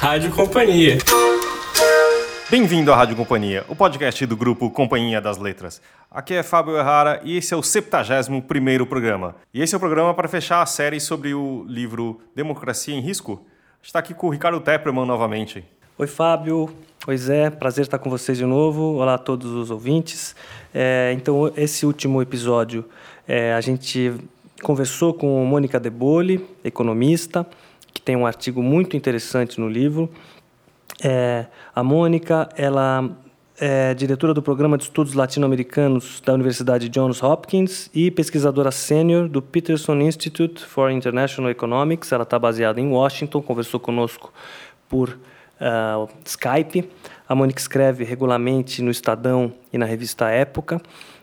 Rádio Companhia. Bem-vindo à Rádio Companhia, o podcast do grupo Companhia das Letras. Aqui é Fábio Errara e esse é o 71º programa. E esse é o programa para fechar a série sobre o livro Democracia em Risco. Está aqui com o Ricardo Tepperman novamente. Oi, Fábio. Oi, Zé. Prazer estar com vocês de novo. Olá a todos os ouvintes. É, então, esse último episódio, é, a gente conversou com Mônica De Bolle, economista, que tem um artigo muito interessante no livro é, a Mônica, ela é diretora do Programa de Estudos Latino-Americanos da Universidade Johns Hopkins e pesquisadora sênior do Peterson Institute for International Economics. Ela está baseada em Washington, conversou conosco por uh, Skype. A Mônica escreve regularmente no Estadão e na revista Época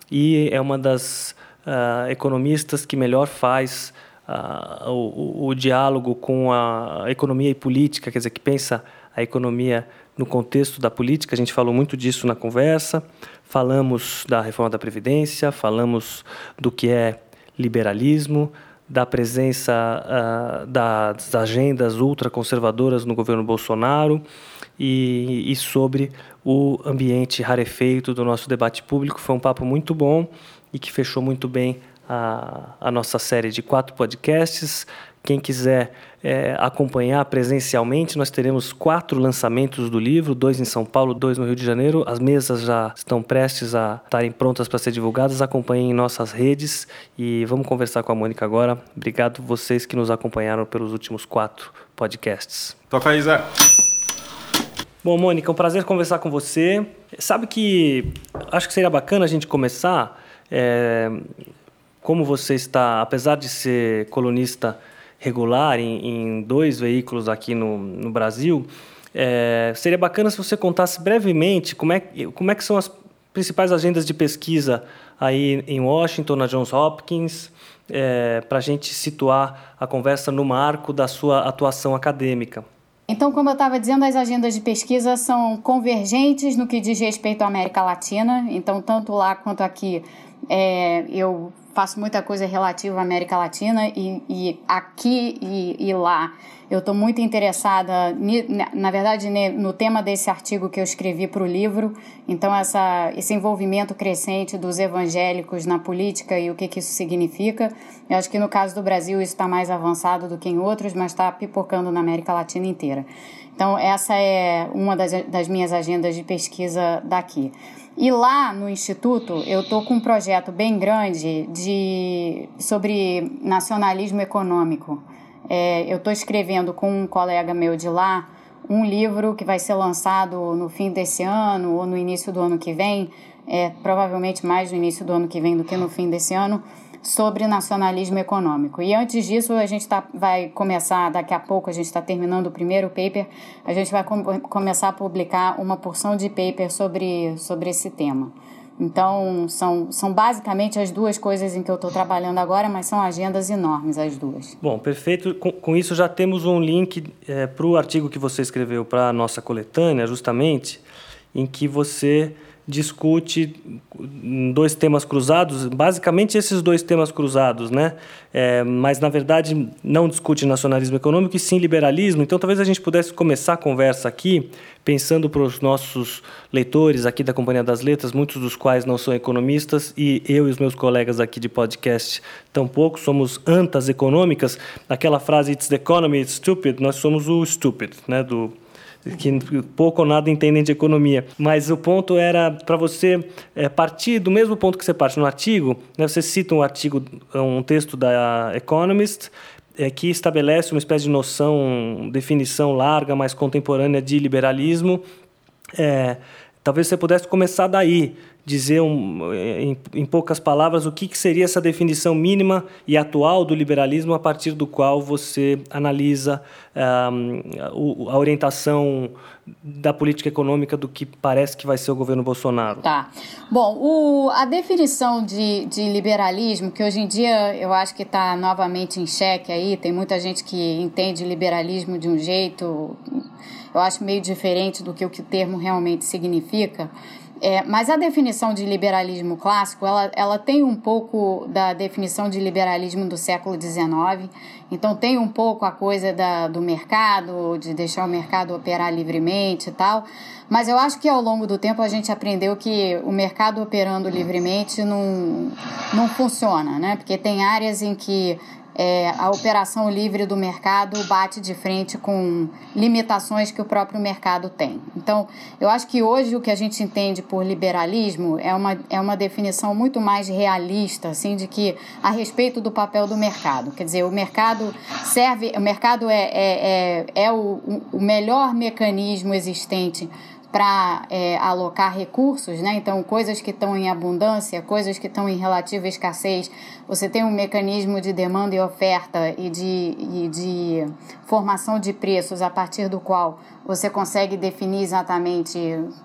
e é uma das uh, economistas que melhor faz uh, o, o, diálogo com a economia e política, quer dizer, que pensa a economia no contexto da política, a gente falou muito disso na conversa. Falamos da reforma da Previdência, falamos do que é liberalismo, da presença uh, das agendas ultraconservadoras no governo Bolsonaro e, e, sobre o ambiente rarefeito do nosso debate público. Foi um papo muito bom e que fechou muito bem a, a nossa série de quatro podcasts. Quem quiser é, acompanhar presencialmente, nós teremos quatro lançamentos do livro, dois em São Paulo, dois no Rio de Janeiro. As mesas já estão prestes a estarem prontas para ser divulgadas. Acompanhem em nossas redes e vamos conversar com a Mônica agora. Obrigado vocês que nos acompanharam pelos últimos quatro podcasts. Toca aí, Zé. Bom, Mônica, é um prazer conversar com você. Sabe que acho que seria bacana a gente começar. É, como você está, apesar de ser colunista regular em, em dois veículos aqui no, no Brasil. É, seria bacana se você contasse brevemente como é, como é que são as principais agendas de pesquisa aí em Washington, na Johns Hopkins, é, para a gente situar a conversa no marco da sua atuação acadêmica. Então, como eu estava dizendo, as agendas de pesquisa são convergentes no que diz respeito à América Latina. Então, tanto lá quanto aqui, é, eu faço muita coisa relativa à América Latina e, e aqui e, e, lá eu estou muito interessada, na verdade, no tema desse artigo que eu escrevi para o livro. Então, essa, esse envolvimento crescente dos evangélicos na política e o que, que isso significa. Eu acho que no caso do Brasil isso está mais avançado do que em outros, mas está pipocando na América Latina inteira. Então, essa é uma das, das minhas agendas de pesquisa daqui. E lá no Instituto, eu estou com um projeto bem grande de, sobre nacionalismo econômico. É, eu estou escrevendo com um colega meu de lá um livro que vai ser lançado no fim desse ano ou no início do ano que vem, é, provavelmente mais no início do ano que vem do que no fim desse ano, sobre nacionalismo econômico. E antes disso, a gente tá, vai começar, daqui a pouco, a gente está terminando o primeiro paper, a gente vai com, começar a publicar uma porção de paper sobre, sobre esse tema. Então, são, são basicamente as duas coisas em que eu estou trabalhando agora, mas são agendas enormes as duas. Bom, perfeito. Com, com isso, já temos um link é, para o artigo que você escreveu para a nossa coletânea, justamente, em que você discute dois temas cruzados, basicamente esses dois temas cruzados, né? É, mas na verdade não discute nacionalismo econômico e sim liberalismo. Então talvez a gente pudesse começar a conversa aqui pensando para os nossos leitores aqui da Companhia das Letras, muitos dos quais não são economistas e eu e os meus colegas aqui de podcast tampouco somos antas econômicas. Aquela frase "It's the economy, it's stupid", nós somos o stupid, né? Do que pouco ou nada entendem de economia. Mas o ponto era para você é, partir do mesmo ponto que você parte no artigo, né, você cita um artigo, um texto da Economist, é, que estabelece uma espécie de noção, definição larga, mais contemporânea de liberalismo. É, talvez você pudesse começar daí, dizer um, em, em, poucas palavras o que, que, seria essa definição mínima e atual do liberalismo a partir do qual você analisa a orientação da política econômica do que parece que vai ser o governo Bolsonaro. Tá. Bom, o, a definição de, de liberalismo, que hoje em dia eu acho que está novamente em xeque aí, tem muita gente que entende liberalismo de um jeito, eu acho meio diferente do que o que o termo realmente significa É, mas a definição de liberalismo clássico, ela, ela tem um pouco da definição de liberalismo do século XIX. Então tem um pouco a coisa da, do mercado, de deixar o mercado operar livremente e tal. Mas eu acho que ao longo do tempo a gente aprendeu que o mercado operando livremente não, não funciona, né? Porque tem áreas em que é, a operação livre do mercado bate de frente com limitações que o próprio mercado tem. Então, eu acho que hoje o que a gente entende por liberalismo é uma, é uma definição muito mais realista, assim, de que a respeito do papel do mercado. Quer dizer, o mercado serve, o mercado é, é, é, é o, o melhor mecanismo existente para é, alocar recursos, né? Então, coisas que estão em abundância, coisas que estão em relativa escassez, você tem um mecanismo de demanda e oferta e de, e de formação de preços a partir do qual você consegue definir exatamente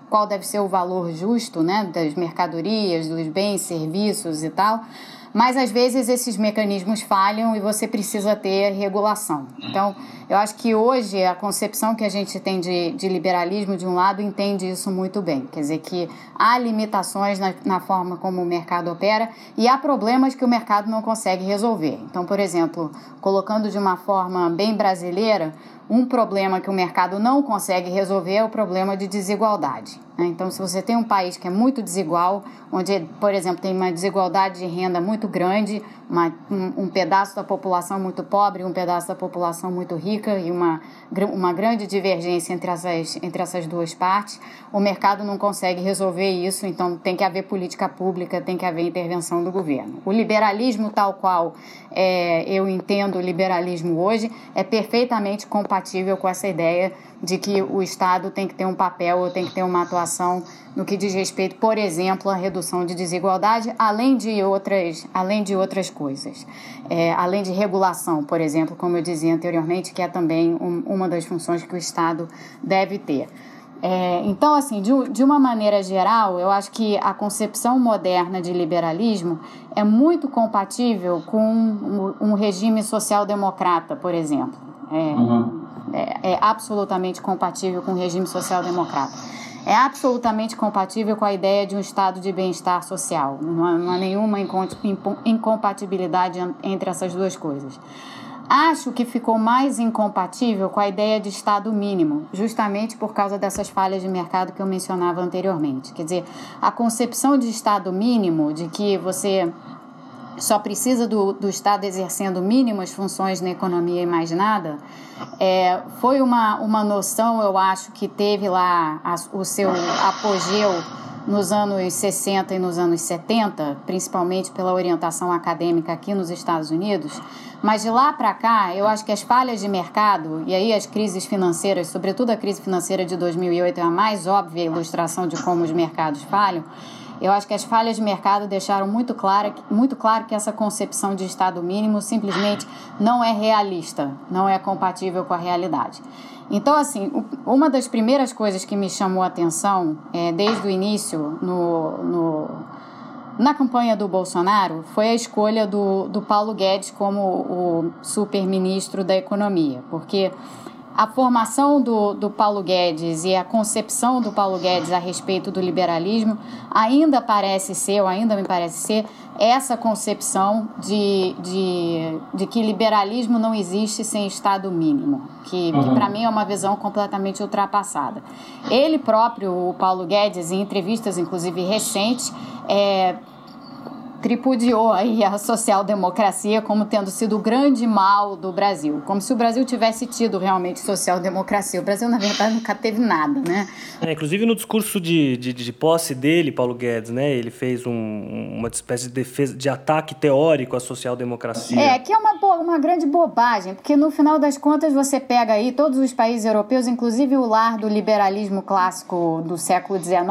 qual deve ser o valor justo, né? Das mercadorias, dos bens, serviços e tal mas às vezes esses mecanismos falham e você precisa ter regulação. Então, eu acho que hoje a concepção que a gente tem de, de liberalismo, de um lado, entende isso muito bem. Quer dizer, que há limitações na, na forma como o mercado opera e há problemas que o mercado não consegue resolver. Então, por exemplo, colocando de uma forma bem brasileira, um problema que o mercado não consegue resolver é o problema de desigualdade. Né? Então, se você tem um país que é muito desigual, onde, por exemplo, tem uma desigualdade de renda muito grande, uma, um, um, pedaço da população muito pobre, um pedaço da população muito rica e uma, uma grande divergência entre essas, entre essas duas partes, o mercado não consegue resolver isso, então tem que haver política pública, tem que haver intervenção do governo. O liberalismo, tal qual é, eu entendo o liberalismo hoje, é perfeitamente compatível com essa ideia de que o Estado tem que ter um papel ou tem que ter uma atuação no que diz respeito, por exemplo, à redução de desigualdade, além de outras, além de outras coisas. É, além de regulação, por exemplo, como eu dizia anteriormente, que é também um, uma das funções que o Estado deve ter. É, então, assim, de, de uma maneira geral, eu acho que a concepção moderna de liberalismo é muito compatível com um, um regime social-democrata, por exemplo. É, uhum é, é absolutamente compatível com o regime social-democrata. É absolutamente compatível com a ideia de um estado de bem-estar social. Não há, não há nenhuma incompatibilidade entre essas duas coisas. Acho que ficou mais incompatível com a ideia de Estado mínimo, justamente por causa dessas falhas de mercado que eu mencionava anteriormente. Quer dizer, a concepção de Estado mínimo, de que você só precisa do, do Estado exercendo mínimas funções na economia e mais nada, é, foi uma, uma noção, eu acho, que teve lá a, o seu apogeu nos anos 60 e nos anos 70, principalmente pela orientação acadêmica aqui nos Estados Unidos. Mas de lá para cá, eu acho que as falhas de mercado e aí as crises financeiras, sobretudo a crise financeira de 2008 é a mais óbvia ilustração de como os mercados falham eu acho que as falhas de mercado deixaram muito claro, muito claro que essa concepção de Estado mínimo simplesmente não é realista, não é compatível com a realidade. Então, assim, uma das primeiras coisas que me chamou a atenção é, desde o início no, no, na campanha do Bolsonaro foi a escolha do, do Paulo Guedes como o super-ministro da Economia, porque a formação do, do Paulo Guedes e a concepção do Paulo Guedes a respeito do liberalismo ainda parece ser, ou ainda me parece ser, essa concepção de, de, de que liberalismo não existe sem Estado mínimo, que, uhum. que para mim é uma visão completamente ultrapassada. Ele próprio, o Paulo Guedes, em entrevistas inclusive recentes, é, tripudiou aí a social-democracia como tendo sido o grande mal do Brasil, como se o Brasil tivesse tido realmente social-democracia. O Brasil, na verdade, nunca teve nada, né? É, inclusive no discurso de, de, de, posse dele, Paulo Guedes, né, ele fez um, uma espécie de defesa, de ataque teórico à social-democracia. É, que é uma, uma grande bobagem, porque no final das contas você pega aí todos os países europeus, inclusive o lar do liberalismo clássico do século XIX,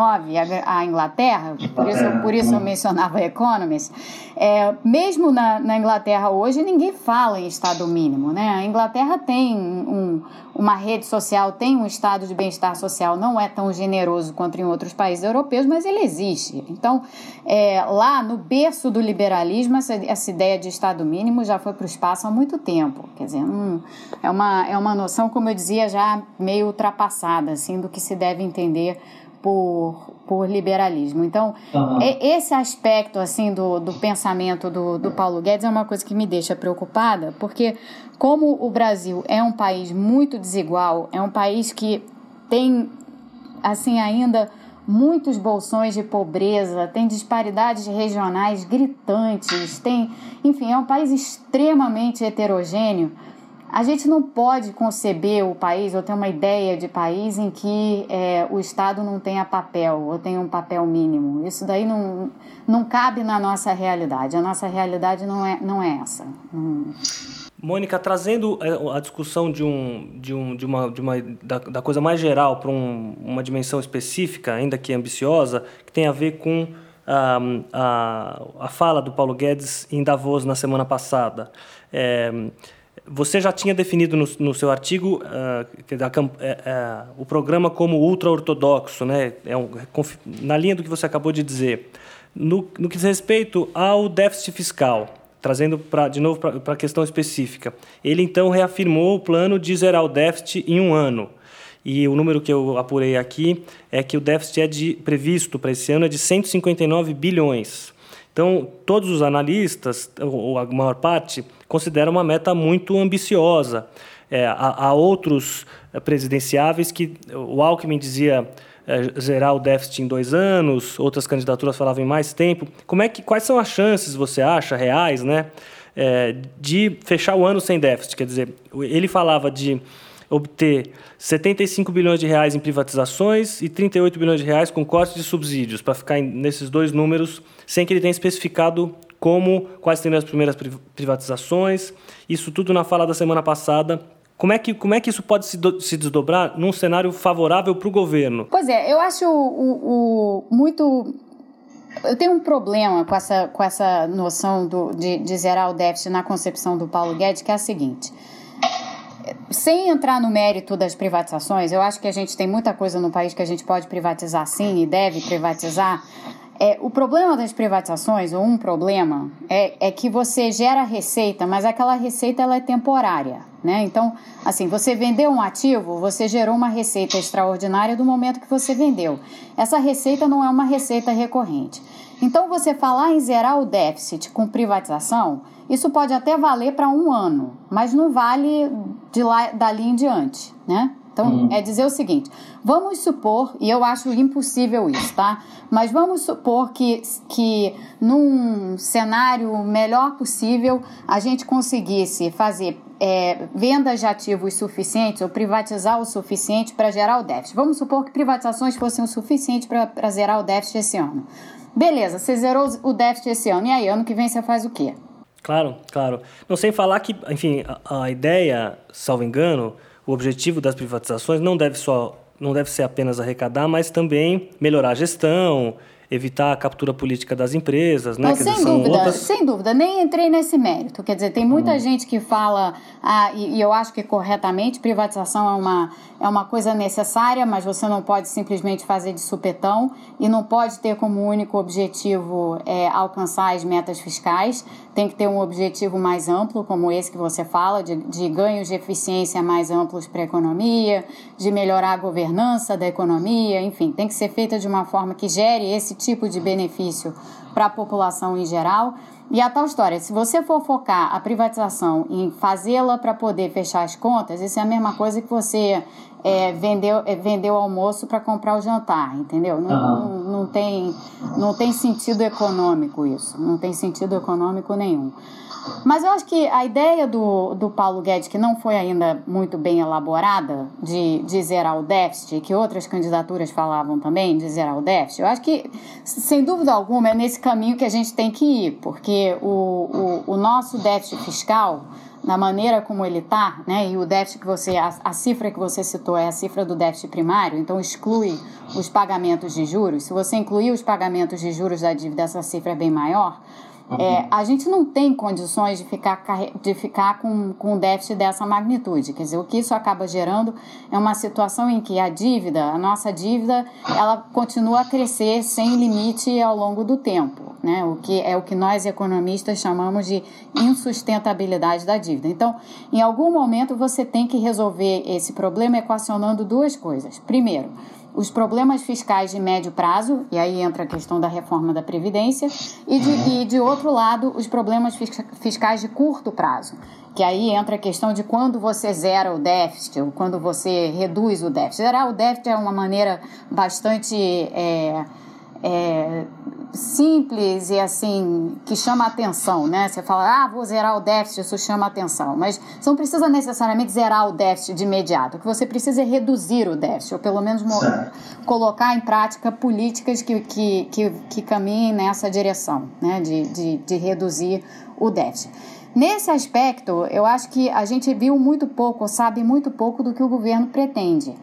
a, Inglaterra, por isso, por isso eu mencionava Economist, é, mesmo na, na, Inglaterra hoje, ninguém fala em Estado mínimo. Né? A Inglaterra tem um, uma rede social, tem um estado de bem-estar social, não é tão generoso quanto em outros países europeus, mas ele existe. Então, é, lá no berço do liberalismo, essa, essa ideia de Estado mínimo já foi para o espaço há muito tempo. Quer dizer, hum, é, uma, é uma noção, como eu dizia, já meio ultrapassada assim, do que se deve entender por, por liberalismo. Então, uhum. esse aspecto assim do, do pensamento do, do Paulo Guedes é uma coisa que me deixa preocupada, porque como o Brasil é um país muito desigual, é um país que tem assim ainda muitos bolsões de pobreza, tem disparidades regionais gritantes, tem, enfim, é um país extremamente heterogêneo. A gente não pode conceber o país ou ter uma ideia de país em que é, o Estado não tenha papel ou tenha um papel mínimo. Isso daí não, não cabe na nossa realidade. A nossa realidade não é, não é essa. Não... Mônica, trazendo é, a discussão de, um, de, um, de uma, de uma, da, da coisa mais geral para um, uma dimensão específica, ainda que ambiciosa, que tem a ver com a, a, a fala do Paulo Guedes em Davos na semana passada. É, você já tinha definido no, no seu artigo uh, o programa como ultra-ortodoxo, né? É um, na linha do que você acabou de dizer. No, no que diz respeito ao déficit fiscal, trazendo pra, de novo para a questão específica, ele então reafirmou o plano de zerar o déficit em um ano. E o número que eu apurei aqui é que o déficit é de, previsto para esse ano é de 159 bilhões. Então, todos os analistas, ou a maior parte, consideram uma meta muito ambiciosa. É, há, há, outros eh, presidenciáveis que o Alckmin dizia é, zerar o déficit em dois anos, outras candidaturas falavam em mais tempo. Como é que, quais são as chances, você acha, reais, né, é, de fechar o ano sem déficit? Quer dizer, ele falava de obter 75 bilhões de reais em privatizações e 38 bilhões de reais com corte de subsídios, para ficar nesses dois números, sem que ele tenha especificado como, quais seriam as primeiras privatizações. Isso tudo na fala da semana passada. Como é que, como é que isso pode se, do, se desdobrar num cenário favorável para o governo? Pois é, eu acho o, o, muito eu tenho um problema com essa, com essa noção do, de, de zerar o déficit na concepção do Paulo Guedes, que é a seguinte: sem entrar no mérito das privatizações, eu acho que a gente tem muita coisa no país que a gente pode privatizar sim e deve privatizar. É, o problema das privatizações, ou um problema, é, é que você gera receita, mas aquela receita ela é temporária. Né? Então, assim, você vendeu um ativo, você gerou uma receita extraordinária do momento que você vendeu. Essa receita não é uma receita recorrente. Então, você falar em zerar o déficit com privatização isso pode até valer para um ano, mas não vale de lá, dali em diante, né? Então, uhum. é dizer o seguinte: vamos supor, e eu acho impossível isso, tá? Mas vamos supor que, que num cenário melhor possível a gente conseguisse fazer é, vendas de ativos suficientes ou privatizar o suficiente para gerar o déficit. Vamos supor que privatizações fossem o suficiente para zerar o déficit esse ano. Beleza, você zerou o déficit esse ano, e aí, ano que vem você faz o quê? Claro, claro. Não sem falar que, enfim, a, a ideia, salvo engano, o objetivo das privatizações não deve só não deve ser apenas arrecadar, mas também melhorar a gestão, evitar a captura política das empresas, né? Não, sem dizer, dúvida, outras... sem dúvida. Nem entrei nesse mérito. Quer dizer, tem muita hum. gente que fala, ah, e, e, eu acho que corretamente, privatização é uma, é uma coisa necessária, mas você não pode simplesmente fazer de supetão e não pode ter como único objetivo é, alcançar as metas fiscais. Tem que ter um objetivo mais amplo, como esse que você fala, de, de ganhos de eficiência mais amplos para a economia, de melhorar a governança da economia, enfim, tem que ser feita de uma forma que gere esse tipo de benefício para a população em geral. E a tal história, se você for focar a privatização em fazê-la para poder fechar as contas, isso é a mesma coisa que você é, vendeu, é, vendeu almoço para comprar o jantar, entendeu? Não, uhum. não, não, tem, não tem sentido econômico isso, não tem sentido econômico nenhum. Mas eu acho que a ideia do, do Paulo Guedes, que não foi ainda muito bem elaborada, de, de zerar o déficit, que outras candidaturas falavam também de zerar o déficit, eu acho que, sem dúvida alguma, é nesse caminho que a gente tem que ir, porque o, o, o nosso déficit fiscal, na maneira como ele está, né, e o déficit que você, a, a cifra que você citou é a cifra do déficit primário, então exclui os pagamentos de juros. Se você incluir os pagamentos de juros da dívida, essa cifra é bem maior. É, a gente não tem condições de ficar, de ficar com, com um déficit dessa magnitude. Quer dizer, o que isso acaba gerando é uma situação em que a dívida, a nossa dívida, ela continua a crescer sem limite ao longo do tempo. Né? O que é o que nós economistas chamamos de insustentabilidade da dívida. Então, em algum momento você tem que resolver esse problema equacionando duas coisas. Primeiro, os problemas fiscais de médio prazo, e aí entra a questão da reforma da Previdência, e de, e de outro lado, os problemas fiscais de curto prazo, que aí entra a questão de quando você zera o déficit, ou quando você reduz o déficit. Zerar o déficit é uma maneira bastante. É, é, simples e assim que chama atenção, né? Você fala, ah, vou zerar o déficit, isso chama atenção, mas você não precisa necessariamente zerar o déficit de imediato. O que você precisa é reduzir o déficit, ou pelo menos colocar em prática políticas que, que, que, que caminhem nessa direção, né? De, de, de reduzir o déficit. Nesse aspecto, eu acho que a gente viu muito pouco, sabe muito pouco do que o governo pretende.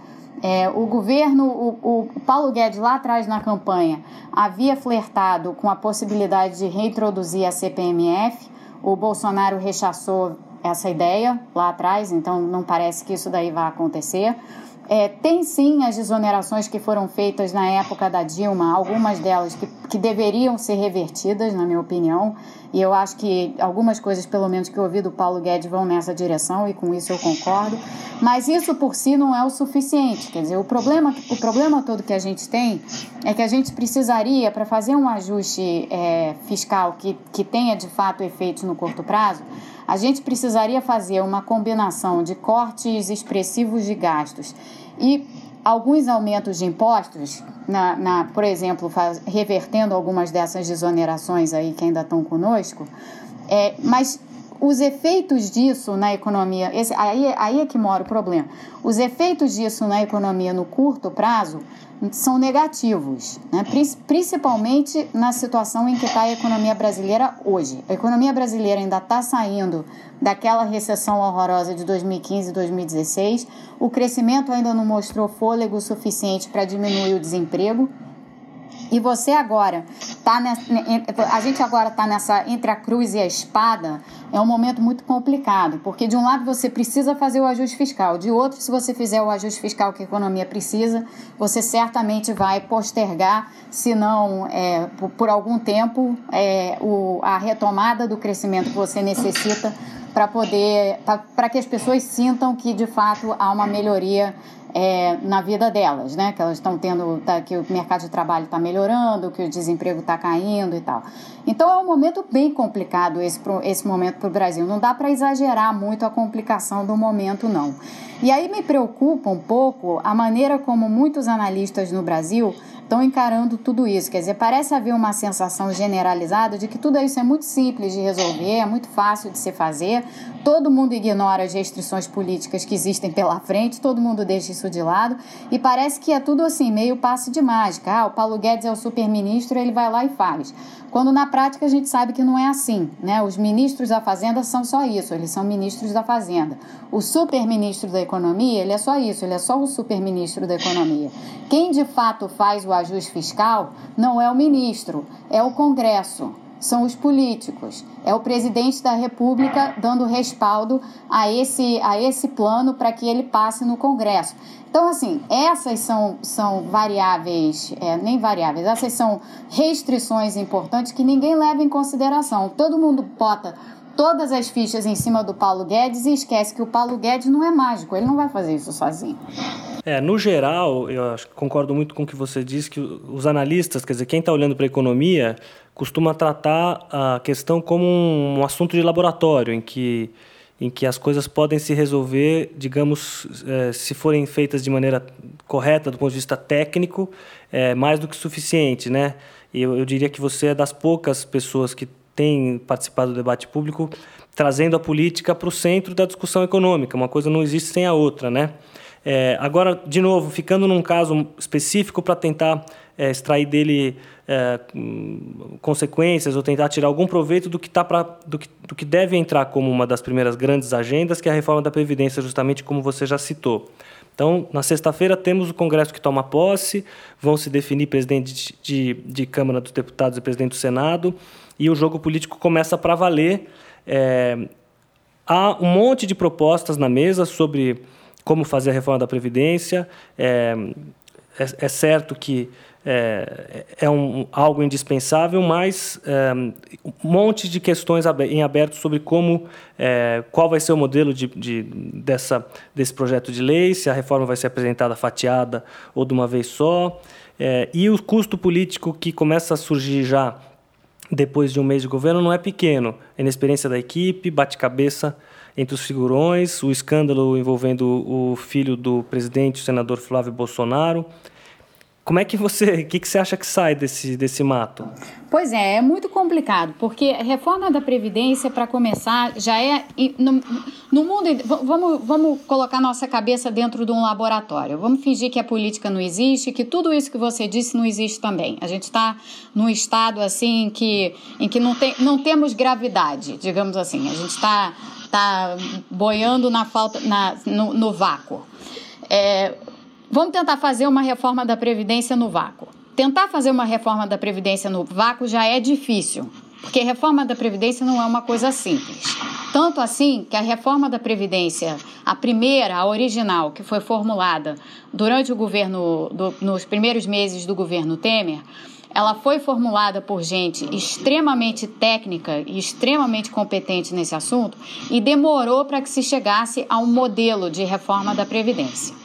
É, o governo, o, o, Paulo Guedes lá atrás na campanha havia flertado com a possibilidade de reintroduzir a CPMF. O Bolsonaro rechaçou essa ideia lá atrás, então não parece que isso daí vai acontecer. É, tem sim as desonerações que foram feitas na época da Dilma, algumas delas que, que deveriam ser revertidas, na minha opinião, e eu acho que algumas coisas, pelo menos que eu ouvi do Paulo Guedes, vão nessa direção, e com isso eu concordo. Mas isso por si não é o suficiente. Quer dizer, o problema, o problema todo que a gente tem é que a gente precisaria, para fazer um ajuste é, fiscal que, que tenha de fato efeitos no curto prazo, a gente precisaria fazer uma combinação de cortes expressivos de gastos e alguns aumentos de impostos, na, na, por exemplo, faz, revertendo algumas dessas desonerações aí que ainda estão conosco, é, mas os efeitos disso na economia, esse, aí, aí é que mora o problema. Os efeitos disso na economia no curto prazo são negativos, né? principalmente na situação em que está a economia brasileira hoje. A economia brasileira ainda está saindo daquela recessão horrorosa de 2015 e 2016. O crescimento ainda não mostrou fôlego suficiente para diminuir o desemprego. E você agora tá nessa, a gente agora está nessa entre a cruz e a espada, é um momento muito complicado, porque de um lado você precisa fazer o ajuste fiscal, de outro, se você fizer o ajuste fiscal que a economia precisa, você certamente vai postergar, se não é, por, algum tempo, é, o, a retomada do crescimento que você necessita para poder para que as pessoas sintam que de fato há uma melhoria é, na vida delas, né? Que elas estão tendo, tá, que o mercado de trabalho está melhorando, que o desemprego está caindo e tal. Então é um momento bem complicado esse, esse momento para o Brasil. Não dá para exagerar muito a complicação do momento, não. E aí me preocupa um pouco a maneira como muitos analistas no Brasil estão encarando tudo isso. Quer dizer, parece haver uma sensação generalizada de que tudo isso é muito simples de resolver, é muito fácil de se fazer, todo mundo ignora as restrições políticas que existem pela frente, todo mundo deixa isso de lado e parece que é tudo assim, meio passe de mágica. Ah, o Paulo Guedes é o super-ministro, ele vai lá e faz. Quando na prática a gente sabe que não é assim, né? Os ministros da Fazenda são só isso, eles são ministros da Fazenda. O super-ministro da Economia, ele é só isso, ele é só o super-ministro da Economia. Quem de fato faz o ajuste fiscal não é o ministro, é o Congresso são os políticos. É o presidente da República dando respaldo a esse, a esse plano para que ele passe no Congresso. Então, assim, essas são, são variáveis, é, nem variáveis, essas são restrições importantes que ninguém leva em consideração. Todo mundo bota todas as fichas em cima do Paulo Guedes e esquece que o Paulo Guedes não é mágico, ele não vai fazer isso sozinho. É, no geral, eu concordo muito com o que você disse, que os analistas, quer dizer, quem está olhando para a economia, costuma tratar a questão como um assunto de laboratório, em que, em que as coisas podem se resolver, digamos, é, se forem feitas de maneira correta do ponto de vista técnico, é mais do que suficiente, né? Eu, eu diria que você é das poucas pessoas que tem participado do debate público trazendo a política para o centro da discussão econômica. Uma coisa não existe sem a outra, né? É, agora, de novo, ficando num caso específico para tentar é, extrair dele é, consequências ou tentar tirar algum proveito do que, tá pra, do, que, do que deve entrar como uma das primeiras grandes agendas, que é a reforma da Previdência, justamente como você já citou. Então, na sexta-feira, temos o Congresso que toma posse, vão se definir presidente de, de, de Câmara dos Deputados e presidente do Senado, e o jogo político começa para valer. É, há um monte de propostas na mesa sobre como fazer a reforma da Previdência. É, é, é certo que é, é um, algo indispensável, mas é, um monte de questões em aberto sobre como, é, qual vai ser o modelo de, de, dessa, desse projeto de lei, se a reforma vai ser apresentada fatiada ou de uma vez só, é, e o custo político que começa a surgir já depois de um mês de governo não é pequeno. A inexperiência da equipe, bate-cabeça entre os figurões, o escândalo envolvendo o filho do presidente, o senador Flávio Bolsonaro. Como é que você, o que, que você acha que sai desse, desse mato? Pois é, é muito complicado, porque reforma da Previdência, para começar, já é. No, no mundo. Vamos, vamos colocar nossa cabeça dentro de um laboratório. Vamos fingir que a política não existe, que tudo isso que você disse não existe também. A gente está num estado assim que, em que não, tem, não temos gravidade, digamos assim. A gente está tá boiando na falta, na, no, no vácuo. É, Vamos tentar fazer uma reforma da Previdência no vácuo. Tentar fazer uma reforma da Previdência no vácuo já é difícil, porque reforma da Previdência não é uma coisa simples. Tanto assim que a reforma da Previdência, a primeira, a original, que foi formulada durante o governo, do, nos primeiros meses do governo Temer, ela foi formulada por gente extremamente técnica e extremamente competente nesse assunto e demorou para que se chegasse a um modelo de reforma da Previdência.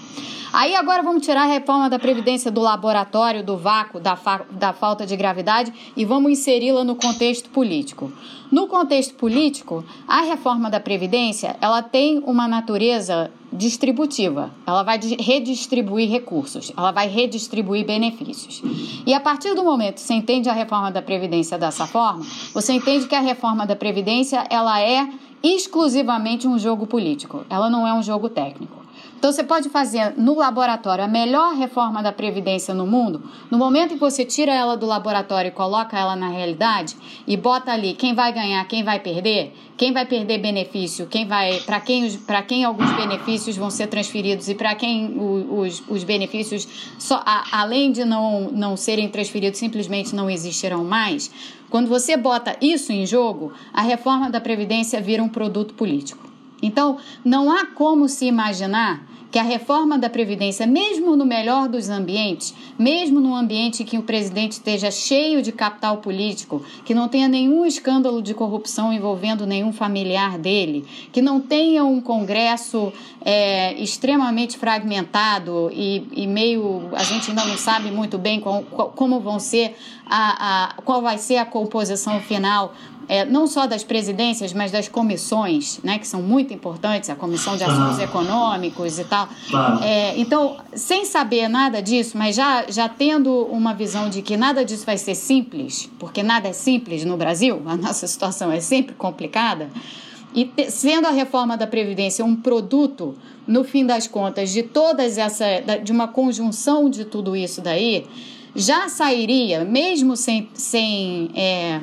Aí agora vamos tirar a reforma da Previdência do laboratório, do vácuo, da, fa da falta de gravidade e vamos inseri-la no contexto político. No contexto político, a reforma da Previdência ela tem uma natureza distributiva. Ela vai redistribuir recursos, ela vai redistribuir benefícios. E a partir do momento que você entende a reforma da Previdência dessa forma, você entende que a reforma da Previdência ela é exclusivamente um jogo político, ela não é um jogo técnico. Então você pode fazer no laboratório a melhor reforma da previdência no mundo. No momento em que você tira ela do laboratório e coloca ela na realidade e bota ali quem vai ganhar, quem vai perder, quem vai perder benefício, quem vai para quem para quem alguns benefícios vão ser transferidos e para quem os, os benefícios só a, além de não não serem transferidos simplesmente não existirão mais. Quando você bota isso em jogo, a reforma da previdência vira um produto político. Então, não há como se imaginar que a reforma da Previdência, mesmo no melhor dos ambientes, mesmo num ambiente que o presidente esteja cheio de capital político, que não tenha nenhum escândalo de corrupção envolvendo nenhum familiar dele, que não tenha um Congresso é, extremamente fragmentado e, e, meio. a gente ainda não sabe muito bem qual, qual, como vão ser a, a, qual vai ser a composição final é, não só das presidências, mas das comissões, né, que são muito importantes, a Comissão de Assuntos ah. Econômicos e tal. É, então, sem saber nada disso, mas já, já tendo uma visão de que nada disso vai ser simples, porque nada é simples no Brasil, a nossa situação é sempre complicada, e te, sendo a reforma da Previdência um produto, no fim das contas, de todas essa, de uma conjunção de tudo isso daí, já sairia, mesmo sem, sem é,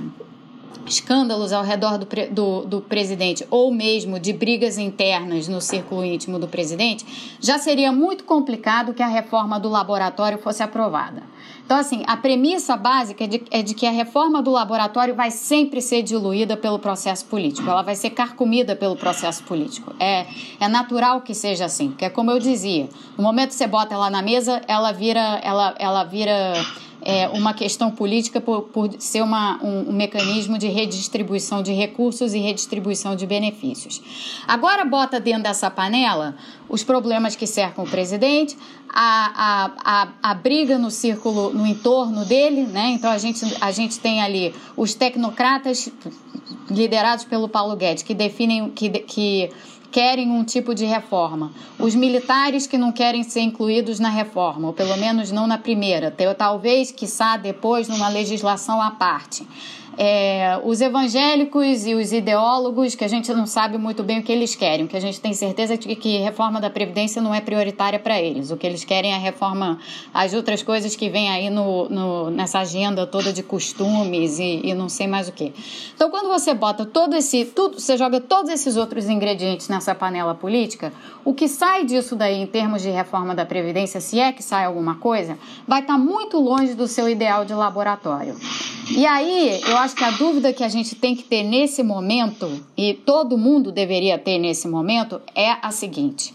escândalos ao redor do, do, do, presidente ou mesmo de brigas internas no círculo íntimo do presidente, já seria muito complicado que a reforma do laboratório fosse aprovada. Então, assim, a premissa básica é de, é de que a reforma do laboratório vai sempre ser diluída pelo processo político, ela vai ser carcomida pelo processo político. É, é natural que seja assim, porque é como eu dizia, no momento que você bota ela na mesa, ela vira, ela, ela vira é, uma questão política por, por ser uma, um, um, mecanismo de redistribuição de recursos e redistribuição de benefícios. Agora bota dentro dessa panela os problemas que cercam o presidente, a, a, a, a briga no círculo, no entorno dele, né? Então a gente, a gente tem ali os tecnocratas liderados pelo Paulo Guedes, que definem, que, que querem um tipo de reforma. Os militares que não querem ser incluídos na reforma, ou pelo menos não na primeira, talvez, quiçá, depois, numa legislação à parte é, os evangélicos e os ideólogos, que a gente não sabe muito bem o que eles querem, que a gente tem certeza de que reforma da Previdência não é prioritária para eles. O que eles querem é a reforma, as outras coisas que vêm aí no, no, nessa agenda toda de costumes e, e não sei mais o que. Então, quando você bota todo esse, tudo, você joga todos esses outros ingredientes nessa panela política, o que sai disso daí em termos de reforma da Previdência, se é que sai alguma coisa, vai estar tá muito longe do seu ideal de laboratório. E aí, eu acho que a dúvida que a gente tem que ter nesse momento, e todo mundo deveria ter nesse momento, é a seguinte.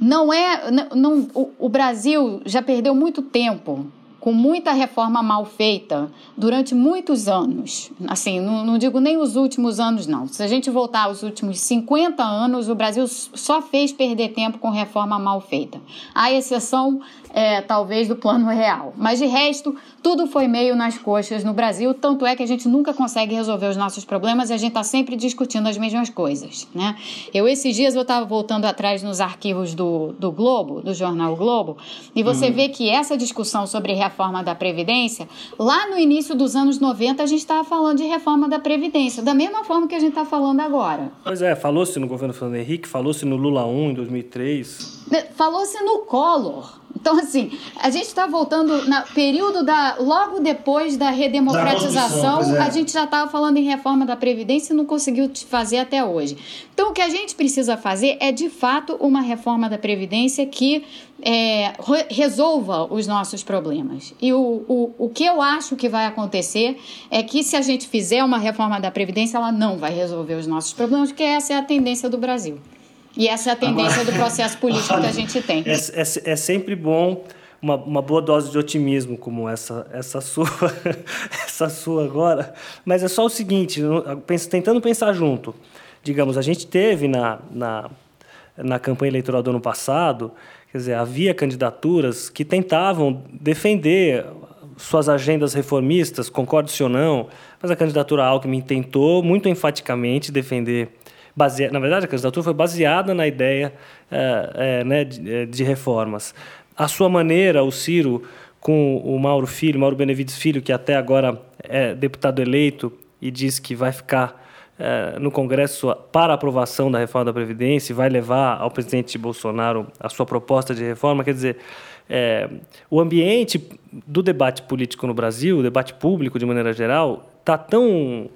Não é. Não, o, o Brasil já perdeu muito tempo com muita reforma mal feita durante muitos anos. Assim, não, não, digo nem os últimos anos, não. Se a gente voltar aos últimos 50 anos, o Brasil só fez perder tempo com reforma mal feita. A exceção é, talvez do plano real. Mas de resto, tudo foi meio nas coxas no Brasil, tanto é que a gente nunca consegue resolver os nossos problemas e a gente está sempre discutindo as mesmas coisas. Né? Eu, esses dias, eu estava voltando atrás nos arquivos do, do Globo, do jornal Globo, e você uhum. vê que essa discussão sobre reforma da Previdência, lá no início dos anos 90, a gente estava falando de reforma da Previdência, da mesma forma que a gente está falando agora. Pois é, falou-se no governo Fernando Henrique, falou-se no Lula 1 em 2003. Falou-se no Collor. Então, assim, a gente está voltando no período da. Logo depois da redemocratização, da é. a gente já estava falando em reforma da Previdência e não conseguiu fazer até hoje. Então, o que a gente precisa fazer é, de fato, uma reforma da Previdência que é, resolva os nossos problemas. E o, o, o que eu acho que vai acontecer é que, se a gente fizer uma reforma da Previdência, ela não vai resolver os nossos problemas, porque essa é a tendência do Brasil. E essa é a tendência Agora, do processo político que a gente tem. É, é, é sempre bom uma, uma boa dose de otimismo como essa essa sua essa sua agora mas é só o seguinte tentando pensar junto digamos a gente teve na, na na campanha eleitoral do ano passado quer dizer havia candidaturas que tentavam defender suas agendas reformistas concorde-se ou não mas a candidatura Alckmin tentou muito enfaticamente defender baseada, na verdade, a candidatura foi baseada na ideia é, é, né, de, é, de, reformas. A sua maneira, o Ciro, com o Mauro Filho, Mauro Benevides Filho, que até agora é deputado eleito e diz que vai ficar é, no Congresso para aprovação da reforma da Previdência e vai levar ao presidente Bolsonaro a sua proposta de reforma, quer dizer, é, o ambiente do debate político no Brasil, o debate público de maneira geral, está tão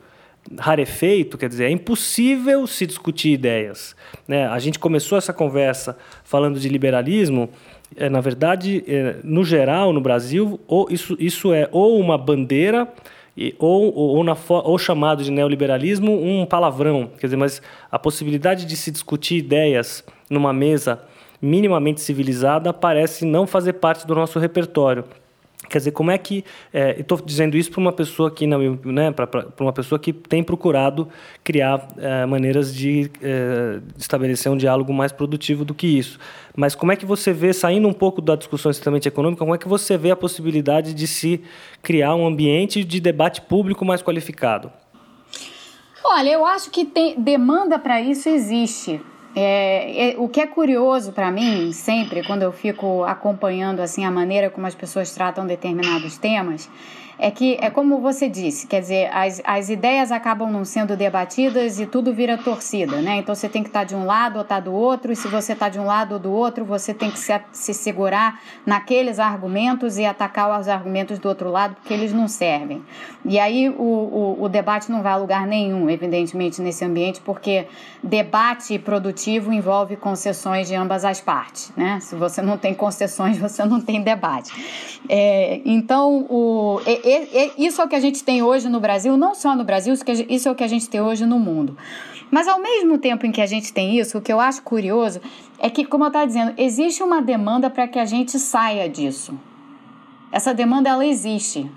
rarefeito, quer dizer, é impossível se discutir ideias. Né? A gente começou essa conversa falando de liberalismo, é, na verdade, é, no geral, no Brasil, ou isso, isso é ou uma bandeira e, ou, ou, ou, na, ou chamado de neoliberalismo um palavrão. Quer dizer, mas a possibilidade de se discutir ideias numa mesa minimamente civilizada parece não fazer parte do nosso repertório. Quer dizer, como é que. É, Estou dizendo isso para uma pessoa que né, para uma pessoa que tem procurado criar é, maneiras de, é, estabelecer um diálogo mais produtivo do que isso. Mas como é que você vê, saindo um pouco da discussão estritamente econômica, como é que você vê a possibilidade de se criar um ambiente de debate público mais qualificado? Olha, eu acho que tem, demanda para isso existe. É, é, o que é curioso para mim, sempre, quando eu fico acompanhando assim a maneira como as pessoas tratam determinados temas, é que é como você disse, quer dizer, as, as ideias acabam não sendo debatidas e tudo vira torcida, né? Então você tem que estar tá de um lado ou estar tá do outro, e se você está de um lado ou do outro, você tem que se, se segurar naqueles argumentos e atacar os argumentos do outro lado, porque eles não servem. E aí o, o, o debate não vai a lugar nenhum, evidentemente, nesse ambiente, porque debate produtivo envolve concessões de ambas as partes, né? Se você não tem concessões, você não tem debate. É, então, o, isso é o que a gente tem hoje no Brasil, não só no Brasil, isso é o que a gente tem hoje no mundo. Mas ao mesmo tempo em que a gente tem isso, o que eu acho curioso é que, como eu estava dizendo, existe uma demanda para que a gente saia disso. Essa demanda ela existe.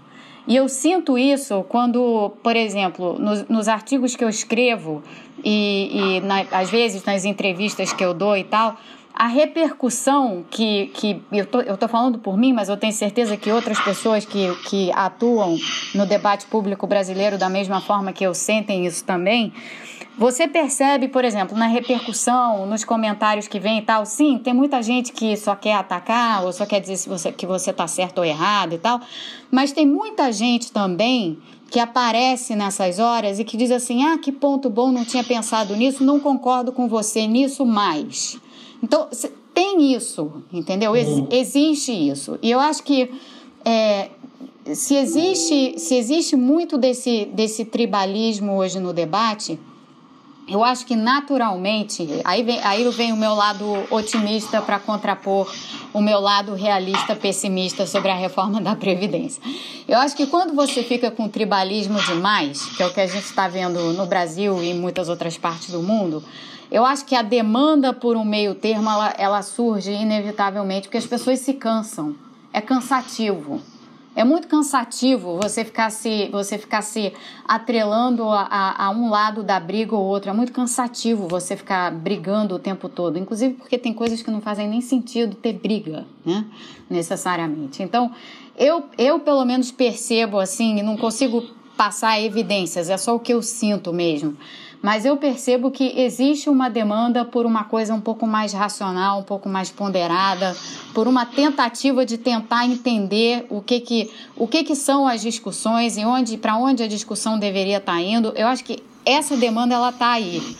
E eu sinto isso quando, por exemplo, nos, nos artigos que eu escrevo e, e na, às vezes nas entrevistas que eu dou e tal, a repercussão que, que eu tô, eu tô falando por mim, mas eu tenho certeza que outras pessoas que, que atuam no debate público brasileiro da mesma forma que eu sentem isso também, você percebe, por exemplo, na repercussão, nos comentários que vem e tal, sim, tem muita gente que só quer atacar ou só quer dizer se você, que você está certo ou errado e tal, mas tem muita gente também que aparece nessas horas e que diz assim: ah, que ponto bom, não tinha pensado nisso, não concordo com você nisso mais. Então, tem isso, entendeu? Uhum. Existe isso. E eu acho que é, se, existe, se existe muito desse, desse tribalismo hoje no debate, eu acho que naturalmente, aí vem, aí vem o meu lado otimista para contrapor o meu lado realista pessimista sobre a reforma da Previdência. Eu acho que quando você fica com tribalismo demais, que é o que a gente está vendo no Brasil e em muitas outras partes do mundo, eu acho que a demanda por um meio termo ela, ela surge inevitavelmente porque as pessoas se cansam. É cansativo. é muito cansativo você ficar se, você ficar se atrelando a, a, a, um lado da briga ou outro. É muito cansativo você ficar brigando o tempo todo. Inclusive porque tem coisas que não fazem nem sentido ter briga, né? Necessariamente. Então, eu, eu pelo menos percebo assim, não consigo passar evidências, é só o que eu sinto mesmo mas eu percebo que existe uma demanda por uma coisa um pouco mais racional, um pouco mais ponderada, por uma tentativa de tentar entender o que que, o que, que são as discussões e onde, para onde a discussão deveria estar tá indo. Eu acho que essa demanda ela está aí.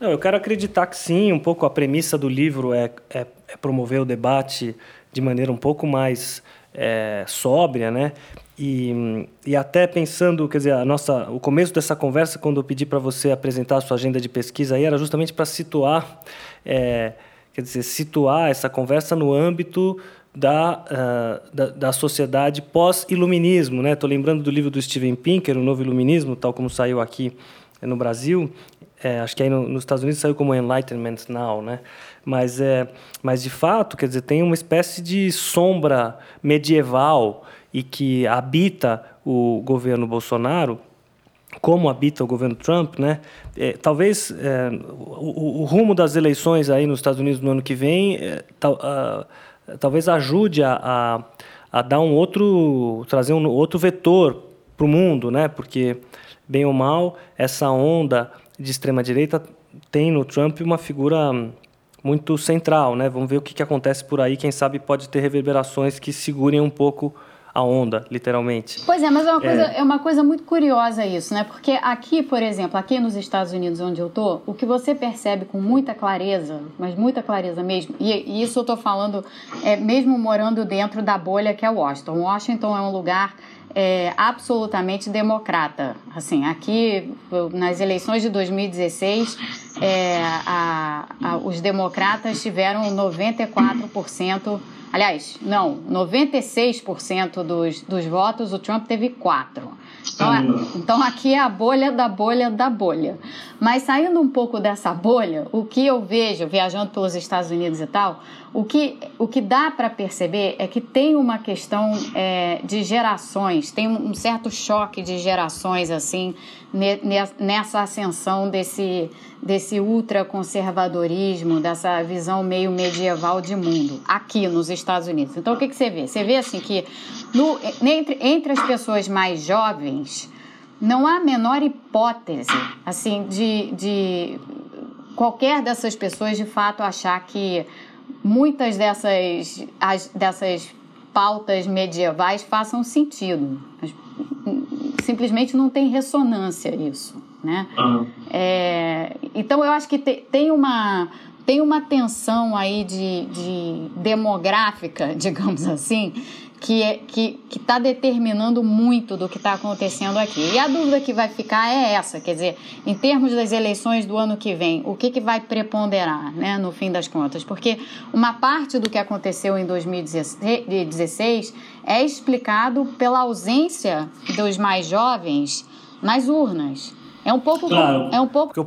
Não, eu quero acreditar que sim, um pouco a premissa do livro é, é, é promover o debate de maneira um pouco mais é, sóbria, né? E, e até pensando, quer dizer, a nossa, o começo dessa conversa, quando eu pedi para você apresentar a sua agenda de pesquisa, aí era justamente para situar, é, quer dizer, situar essa conversa no âmbito da, uh, da, da, sociedade pós-iluminismo. Estou né? lembrando do livro do Steven Pinker, O Novo Iluminismo, tal como saiu aqui no Brasil. É, acho que aí no, nos Estados Unidos saiu como Enlightenment Now, né? Mas, é, mas de fato, quer dizer, tem uma espécie de sombra medieval e que habita o governo Bolsonaro, como habita o governo Trump, né? É, talvez é, o, o, rumo das eleições aí nos Estados Unidos no ano que vem, é, tal, uh, talvez ajude a, a, a, dar um outro, trazer um outro vetor para o mundo, né? Porque bem ou mal essa onda de extrema direita tem no Trump uma figura muito central, né? Vamos ver o que, que acontece por aí. Quem sabe pode ter reverberações que segurem um pouco a onda, literalmente. Pois é, mas é uma, coisa, é... é uma coisa muito curiosa isso, né? Porque aqui, por exemplo, aqui nos Estados Unidos, onde eu tô, o que você percebe com muita clareza, mas muita clareza mesmo, e, e isso eu tô falando é, mesmo morando dentro da bolha que é Washington. Washington é um lugar é, absolutamente democrata. Assim, aqui nas eleições de 2016, é, a, a, os democratas tiveram 94% Aliás, não, 96% dos, dos votos, o Trump teve 4%. Então, é, então aqui é a bolha da bolha da bolha. Mas saindo um pouco dessa bolha, o que eu vejo viajando pelos Estados Unidos e tal, o que, o que dá para perceber é que tem uma questão é, de gerações, tem um certo choque de gerações assim nessa ascensão desse, desse ultraconservadorismo, dessa visão meio medieval de mundo, aqui nos Estados Unidos. Então, o que, que você vê? Você vê assim que no, entre, entre as pessoas mais jovens, não há a menor hipótese assim de, de qualquer dessas pessoas de fato achar que muitas dessas, as, dessas pautas medievais façam sentido simplesmente não tem ressonância isso, né? Uhum. É, então eu acho que te, tem uma tem uma tensão aí de, de demográfica, digamos assim, que é, que está determinando muito do que está acontecendo aqui. E a dúvida que vai ficar é essa, quer dizer, em termos das eleições do ano que vem, o que, que vai preponderar, né, no fim das contas? Porque uma parte do que aconteceu em 2016 é explicado pela ausência dos mais jovens nas urnas. É um pouco. Claro, é um pouco. Porque o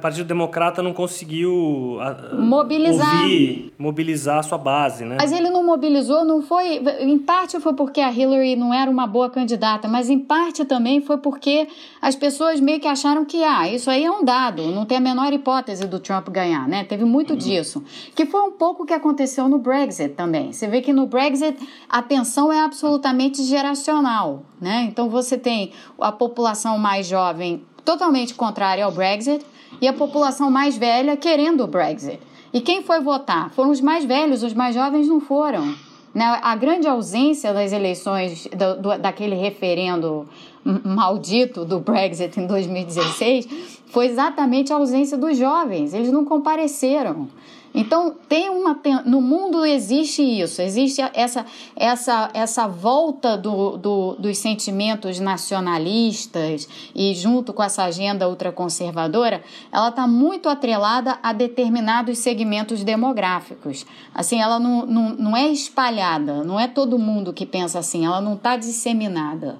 Partido Democrata não conseguiu mobilizar, ouvir, mobilizar a sua base, né? Mas ele não mobilizou, não foi. Em parte foi porque a Hillary não era uma boa candidata, mas em parte também foi porque as pessoas meio que acharam que, ah, isso aí é um dado, não tem a menor hipótese do Trump ganhar, né? Teve muito uhum. disso. Que foi um pouco o que aconteceu no Brexit também. Você vê que no Brexit a tensão é absolutamente geracional, né? Então você tem a população mais jovem totalmente contrária ao Brexit e a população mais velha querendo o Brexit. E quem foi votar? Foram os mais velhos, os mais jovens não foram. Né? A grande ausência das eleições, do, do, daquele referendo maldito do Brexit em 2016, foi exatamente a ausência dos jovens. Eles não compareceram. Então, tem uma no mundo existe isso, existe essa, essa, essa volta do, do, dos sentimentos nacionalistas e junto com essa agenda ultraconservadora, ela está muito atrelada a determinados segmentos demográficos. Assim, ela não, não, não é espalhada, não é todo mundo que pensa assim, ela não está disseminada.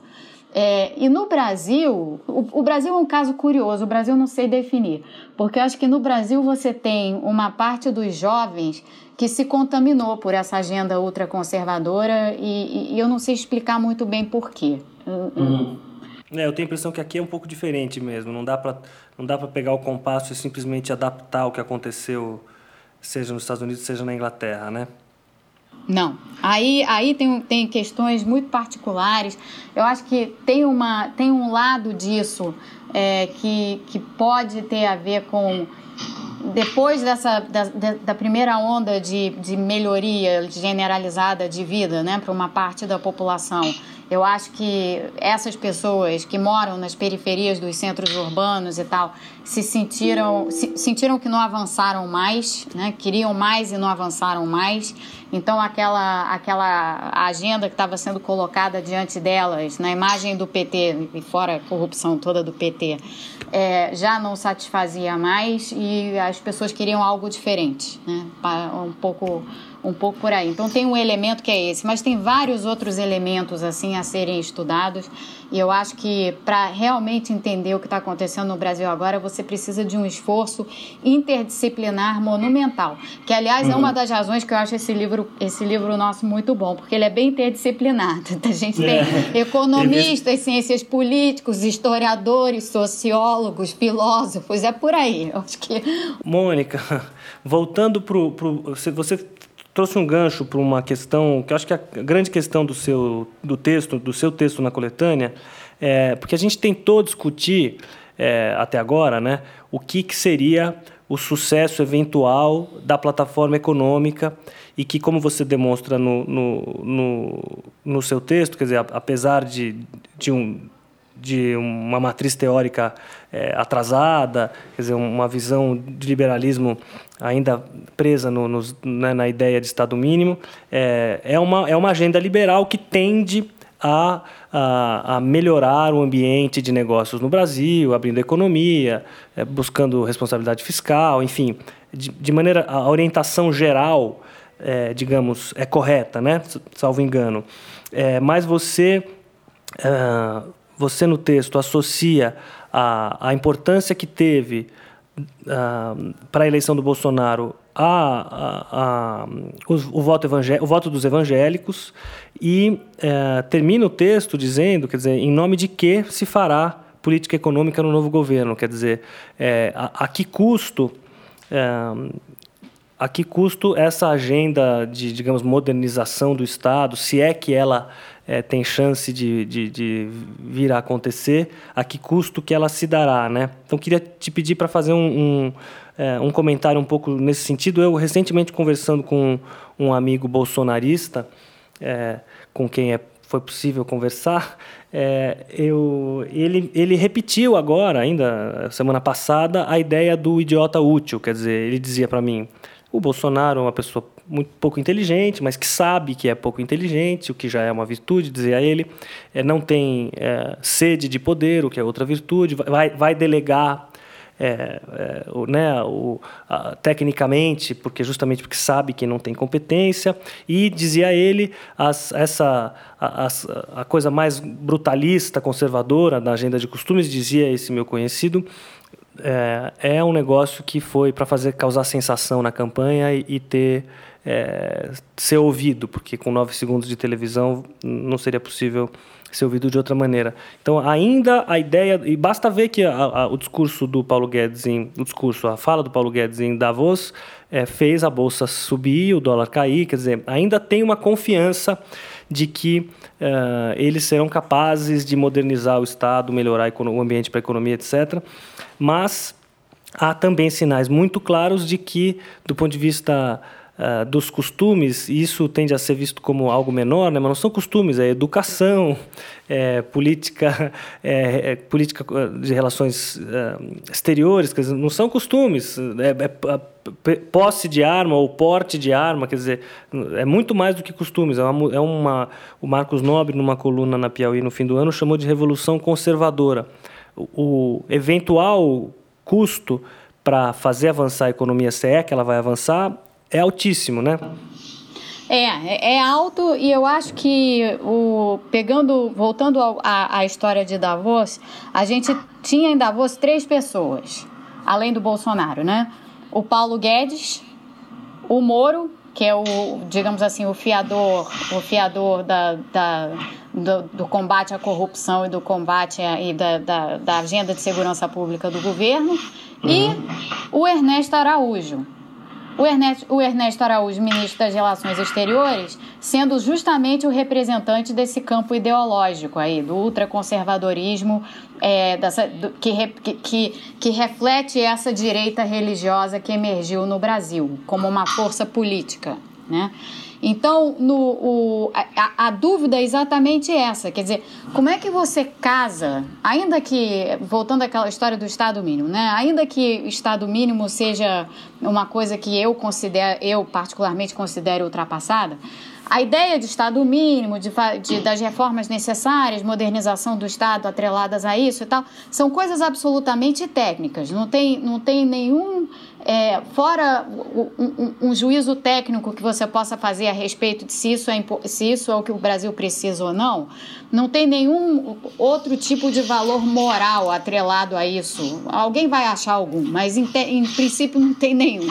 É, e no Brasil, o, o, Brasil é um caso curioso, o Brasil não sei definir, porque eu acho que no Brasil você tem uma parte dos jovens que se contaminou por essa agenda ultraconservadora e, e, e eu não sei explicar muito bem por quê. Uhum. É, eu tenho a impressão que aqui é um pouco diferente mesmo, não dá para pegar o compasso e simplesmente adaptar o que aconteceu, seja nos Estados Unidos, seja na Inglaterra, né? Não. Aí, aí tem, tem questões muito particulares. Eu acho que tem, uma, tem um lado disso é, que, que pode ter a ver com. Depois dessa da, da primeira onda de, de melhoria generalizada de vida né, para uma parte da população eu acho que essas pessoas que moram nas periferias dos centros urbanos e tal se sentiram, se, sentiram que não avançaram mais, né? queriam mais e não avançaram mais. Então, aquela, aquela agenda que estava sendo colocada diante delas, na imagem do PT, e fora a corrupção toda do PT, é, já não satisfazia mais e as pessoas queriam algo diferente, né? um pouco um pouco por aí. Então tem um elemento que é esse, mas tem vários outros elementos assim a serem estudados. E eu acho que para realmente entender o que está acontecendo no Brasil agora, você precisa de um esforço interdisciplinar monumental. Que aliás uhum. é uma uhum. das razões que eu acho esse livro, esse livro nosso muito bom, porque ele é bem interdisciplinar. A gente tem é. economistas, ciências políticos, historiadores, sociólogos, filósofos, é por aí. Eu acho que. Mônica, voltando para você trouxe um gancho para uma questão que eu acho que a grande questão do seu do texto, do seu texto na coletânea, é, porque a gente tentou discutir é, até agora, né, o que, que seria o sucesso eventual da plataforma econômica e que, como você demonstra no, no, no, no seu texto, quer dizer, apesar de, de um de uma matriz teórica é, atrasada, quer dizer, uma visão de liberalismo ainda presa no, no, né, na ideia de Estado mínimo, é, é, uma, é uma agenda liberal que tende a, a, a, melhorar o ambiente de negócios no Brasil, abrindo economia, é, buscando responsabilidade fiscal, enfim, de, de maneira a orientação geral, é, digamos, é correta, né? Salvo engano. É, mas você uh, você no texto associa a, a importância que teve uh, para a eleição do Bolsonaro a, a, a o, o, voto o voto dos evangélicos e uh, termina o texto dizendo, quer dizer, em nome de que se fará política econômica no novo governo, quer dizer, é, a, a, que custo é, a que custo essa agenda de, digamos, modernização do Estado, se é que ela é, tem chance de, de, de, vir a acontecer, a que custo que ela se dará, né? Então queria te pedir para fazer um, um, é, um, comentário um pouco nesse sentido. Eu recentemente conversando com um amigo bolsonarista, é, com quem é, foi possível conversar, é, eu, ele, ele repetiu agora, ainda semana passada, a ideia do idiota útil. Quer dizer, ele dizia para mim: o Bolsonaro é uma pessoa muito pouco inteligente, mas que sabe que é pouco inteligente, o que já é uma virtude, dizer a ele, é, não tem é, sede de poder, o que é outra virtude, vai, vai delegar é, é, o, né, o, a, tecnicamente, porque justamente porque sabe que não tem competência, e dizia ele as, essa a, a, a coisa mais brutalista, conservadora da agenda de costumes, dizia esse meu conhecido, é, é um negócio que foi para fazer causar sensação na campanha e, e ter é, ser ouvido, porque com nove segundos de televisão não seria possível ser ouvido de outra maneira. Então, ainda a ideia e basta ver que a, a, o discurso do Paulo Guedes, em, o discurso, a fala do Paulo Guedes em Davos é, fez a bolsa subir, o dólar cair, quer dizer, ainda tem uma confiança de que uh, eles serão capazes de modernizar o Estado, melhorar o ambiente para a economia, etc. Mas há também sinais muito claros de que, do ponto de vista uh, dos costumes, isso tende a ser visto como algo menor, né? mas não são costumes, é educação, é política, é, é política de relações uh, exteriores, quer dizer, não são costumes, é, é, posse de arma ou porte de arma, quer dizer, é muito mais do que costumes. É uma, é uma, o Marcos Nobre, numa coluna na Piauí no fim do ano, chamou de revolução conservadora. O, o eventual custo para fazer avançar a economia, se é que ela vai avançar, é altíssimo, né? É, é alto e eu acho que o pegando, voltando à história de Davos, a gente tinha em Davos três pessoas, além do Bolsonaro, né? O Paulo Guedes, o Moro, que é o, digamos assim, o fiador, o fiador da, da do, do, combate à corrupção e do combate a, e da, da, da, agenda de segurança pública do governo, uhum. e o Ernesto Araújo, o Ernesto, o Ernesto Araújo, ministro das Relações Exteriores, sendo justamente o representante desse campo ideológico aí, do ultraconservadorismo, é, dessa, do, que, que, que reflete essa direita religiosa que emergiu no Brasil como uma força política, né? Então, no, o, a, a, dúvida é exatamente essa. Quer dizer, como é que você casa, ainda que, voltando àquela história do Estado mínimo, né? Ainda que o Estado mínimo seja uma coisa que eu considero, eu particularmente considero ultrapassada, a ideia de Estado mínimo, de, de, das reformas necessárias, modernização do Estado atreladas a isso e tal, são coisas absolutamente técnicas. Não tem, não tem nenhum. É, fora um, um, um, juízo técnico que você possa fazer a respeito de se isso, é, se isso é o que o Brasil precisa ou não, não tem nenhum outro tipo de valor moral atrelado a isso. Alguém vai achar algum, mas em, em princípio não tem nenhum.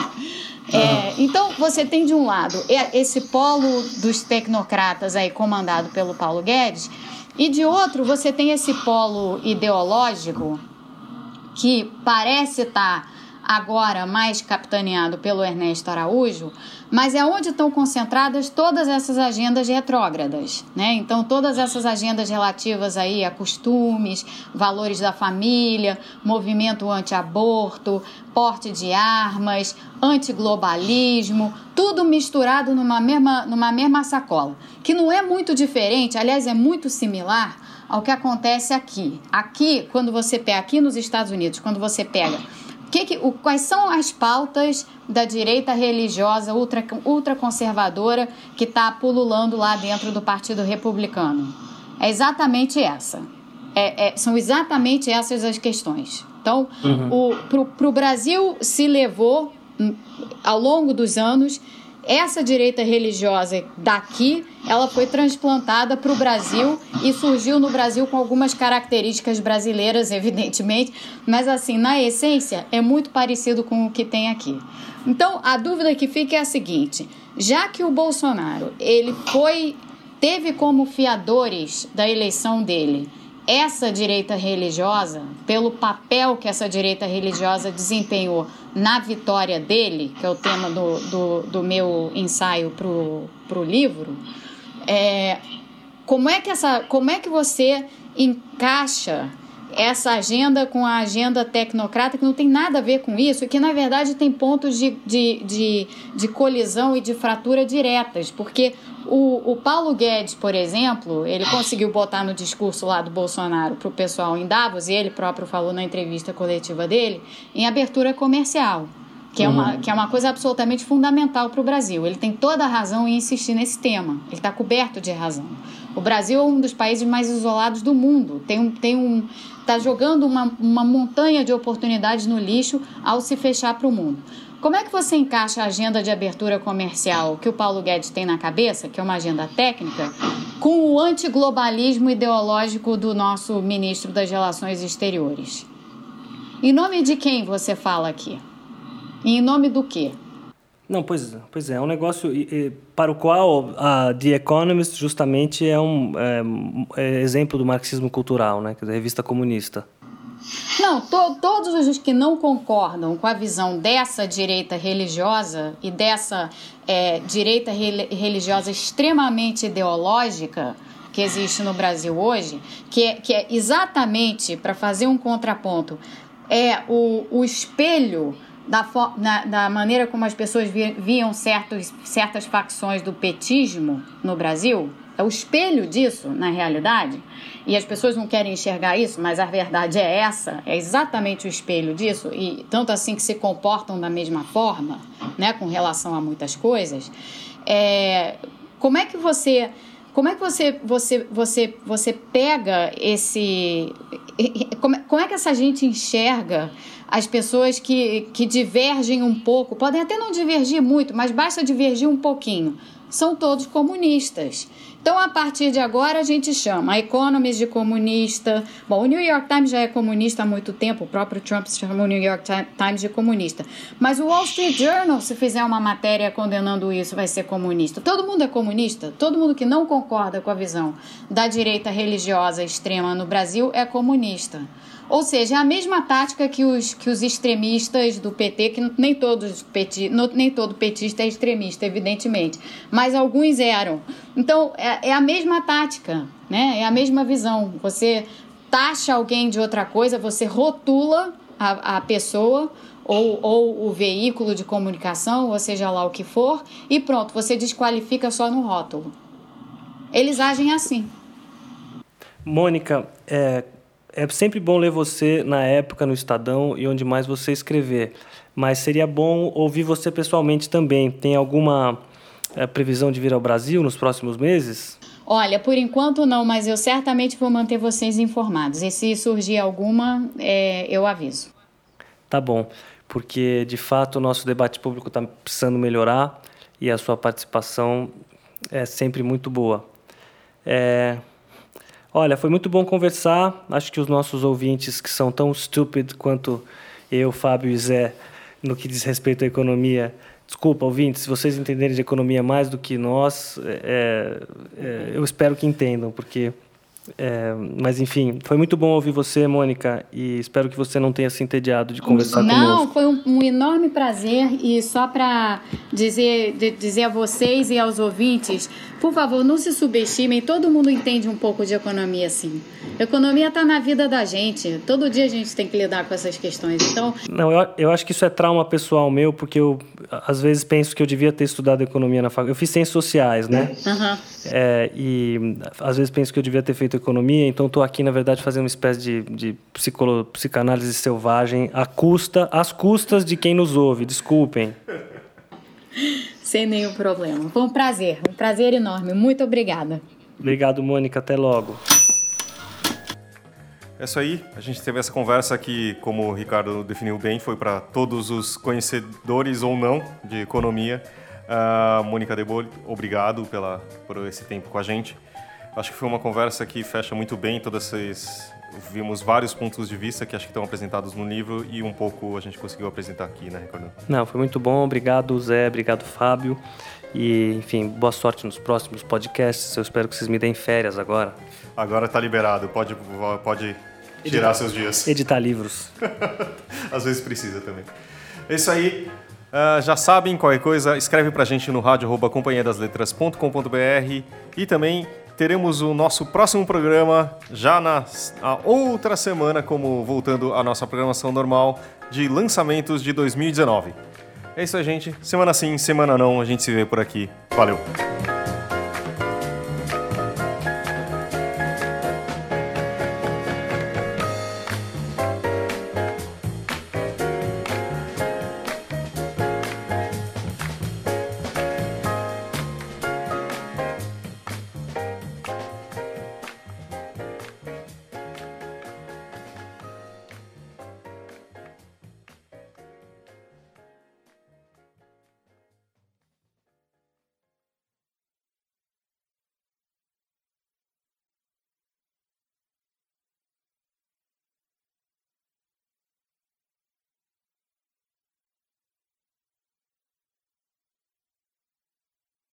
É, então, você tem de um lado esse polo dos tecnocratas aí comandado pelo Paulo Guedes, e de outro você tem esse polo ideológico que parece estar agora mais capitaneado pelo Ernesto Araújo, mas é onde estão concentradas todas essas agendas retrógradas, né? Então todas essas agendas relativas aí a costumes, valores da família, movimento anti-aborto, porte de armas, antiglobalismo, tudo misturado numa mesma, numa mesma sacola, que não é muito diferente, aliás, é muito similar ao que acontece aqui. Aqui, quando você pega aqui nos Estados Unidos, quando você pega que que, o, quais são as pautas da direita religiosa ultra, ultraconservadora que está pululando lá dentro do Partido Republicano? É exatamente essa. É, é, são exatamente essas as questões. Então, uhum. para o Brasil se levou, hum, ao longo dos anos, essa direita religiosa daqui, ela foi transplantada para o Brasil e surgiu no Brasil com algumas características brasileiras, evidentemente, mas assim, na essência, é muito parecido com o que tem aqui. Então, a dúvida que fica é a seguinte: já que o Bolsonaro, ele foi teve como fiadores da eleição dele essa direita religiosa, pelo papel que essa direita religiosa desempenhou na vitória dele, que é o tema do, do, do meu ensaio para o livro, é, como, é que essa, como é que você encaixa essa agenda com a agenda tecnocrata, que não tem nada a ver com isso, e que na verdade tem pontos de, de, de, de colisão e de fratura diretas, porque o, o Paulo Guedes, por exemplo, ele conseguiu botar no discurso lá do Bolsonaro para o pessoal em Davos, e ele próprio falou na entrevista coletiva dele, em abertura comercial. Que é, uma, uhum. que é uma coisa absolutamente fundamental para o Brasil. Ele tem toda a razão em insistir nesse tema. Ele está coberto de razão. O Brasil é um dos países mais isolados do mundo. Tem um, tem um, está jogando uma, uma montanha de oportunidades no lixo ao se fechar para o mundo. Como é que você encaixa a agenda de abertura comercial que o Paulo Guedes tem na cabeça, que é uma agenda técnica, com o antiglobalismo ideológico do nosso ministro das Relações Exteriores? Em nome de quem você fala aqui? E em nome do quê? Não, pois, pois é, é um negócio para o qual a The Economist justamente é um é, é exemplo do marxismo cultural, né? Quer revista comunista. Não, to, todos os que não concordam com a visão dessa direita religiosa e dessa é, direita re, religiosa extremamente ideológica que existe no Brasil hoje, que é, que é exatamente para fazer um contraponto, é o, o espelho da, na, da maneira como as pessoas viam certos, certas facções do petismo no Brasil, é o espelho disso na realidade, e as pessoas não querem enxergar isso, mas a verdade é essa, é exatamente o espelho disso, e tanto assim que se comportam da mesma forma, né, com relação a muitas coisas. É, como é que você como é que você você você você pega esse como como é que essa gente enxerga as pessoas que, que divergem um pouco, podem até não divergir muito, mas basta divergir um pouquinho, são todos comunistas. Então, a partir de agora, a gente chama a Economist de comunista. Bom, o New York Times já é comunista há muito tempo, o próprio Trump chamou o New York Times de comunista. Mas o Wall Street Journal, se fizer uma matéria condenando isso, vai ser comunista. Todo mundo é comunista? Todo mundo que não concorda com a visão da direita religiosa extrema no Brasil é comunista. Ou seja, é a mesma tática que os, que os extremistas do PT, que nem, todos peti, nem todo petista é extremista, evidentemente, mas alguns eram. Então, é, é a mesma tática, né? é a mesma visão. Você taxa alguém de outra coisa, você rotula a, a pessoa ou, ou o veículo de comunicação, ou seja lá o que for, e pronto, você desqualifica só no rótulo. Eles agem assim. Mônica, é, é sempre bom ler você na época no Estadão e onde mais você escrever. Mas seria bom ouvir você pessoalmente também. Tem alguma é, previsão de vir ao Brasil nos próximos meses? Olha, por enquanto não, mas eu certamente vou manter vocês informados. E se surgir alguma, é, eu aviso. Tá bom, porque de fato o nosso debate público está precisando melhorar e a sua participação é sempre muito boa. É, Olha, foi muito bom conversar. Acho que os nossos ouvintes, que são tão stupid quanto eu, Fábio e Zé, no que diz respeito à economia, desculpa, ouvintes, se vocês entenderem de economia mais do que nós, é, é, eu espero que entendam, porque é, mas enfim, foi muito bom ouvir você, Mônica, e espero que você não tenha se entediado de conversar não, conosco. Não, foi um, um, enorme prazer e só para dizer, de, dizer a vocês e aos ouvintes, por favor, não se subestimem, todo mundo entende um pouco de economia sim. Economia está na vida da gente, todo dia a gente tem que lidar com essas questões, então... Não, eu, eu acho que isso é trauma pessoal meu, porque eu às vezes penso que eu devia ter estudado economia na faculdade. Eu fiz ciências sociais, né? Uhum. É, e às vezes penso que eu devia ter feito economia, então estou aqui, na verdade, fazendo uma espécie de, de psicolo, psicanálise selvagem à custa, às custas de quem nos ouve. Desculpem. Sem nenhum problema. Foi um prazer, um prazer enorme. Muito obrigada. Obrigado, Mônica. Até logo. É isso aí. A gente teve essa conversa que, como o Ricardo definiu bem, foi para todos os conhecedores ou não de economia. Uh, Mônica Debol, obrigado pela, por esse tempo com a gente. Acho que foi uma conversa que fecha muito bem todas essas. Vimos vários pontos de vista que acho que estão apresentados no livro e um pouco a gente conseguiu apresentar aqui, né, Ricardo? Não, foi muito bom. Obrigado, Zé. Obrigado, Fábio. E, enfim, boa sorte nos próximos podcasts. Eu espero que vocês me deem férias agora. Agora está liberado. Pode, pode tirar editar, seus dias. Editar livros. Às vezes precisa também. É isso aí. Uh, já sabem, qualquer coisa, escreve pra gente no rádio e também teremos o nosso próximo programa já na outra semana, como voltando à nossa programação normal de lançamentos de 2019. É isso aí, gente. Semana sim, semana não, a gente se vê por aqui. Valeu!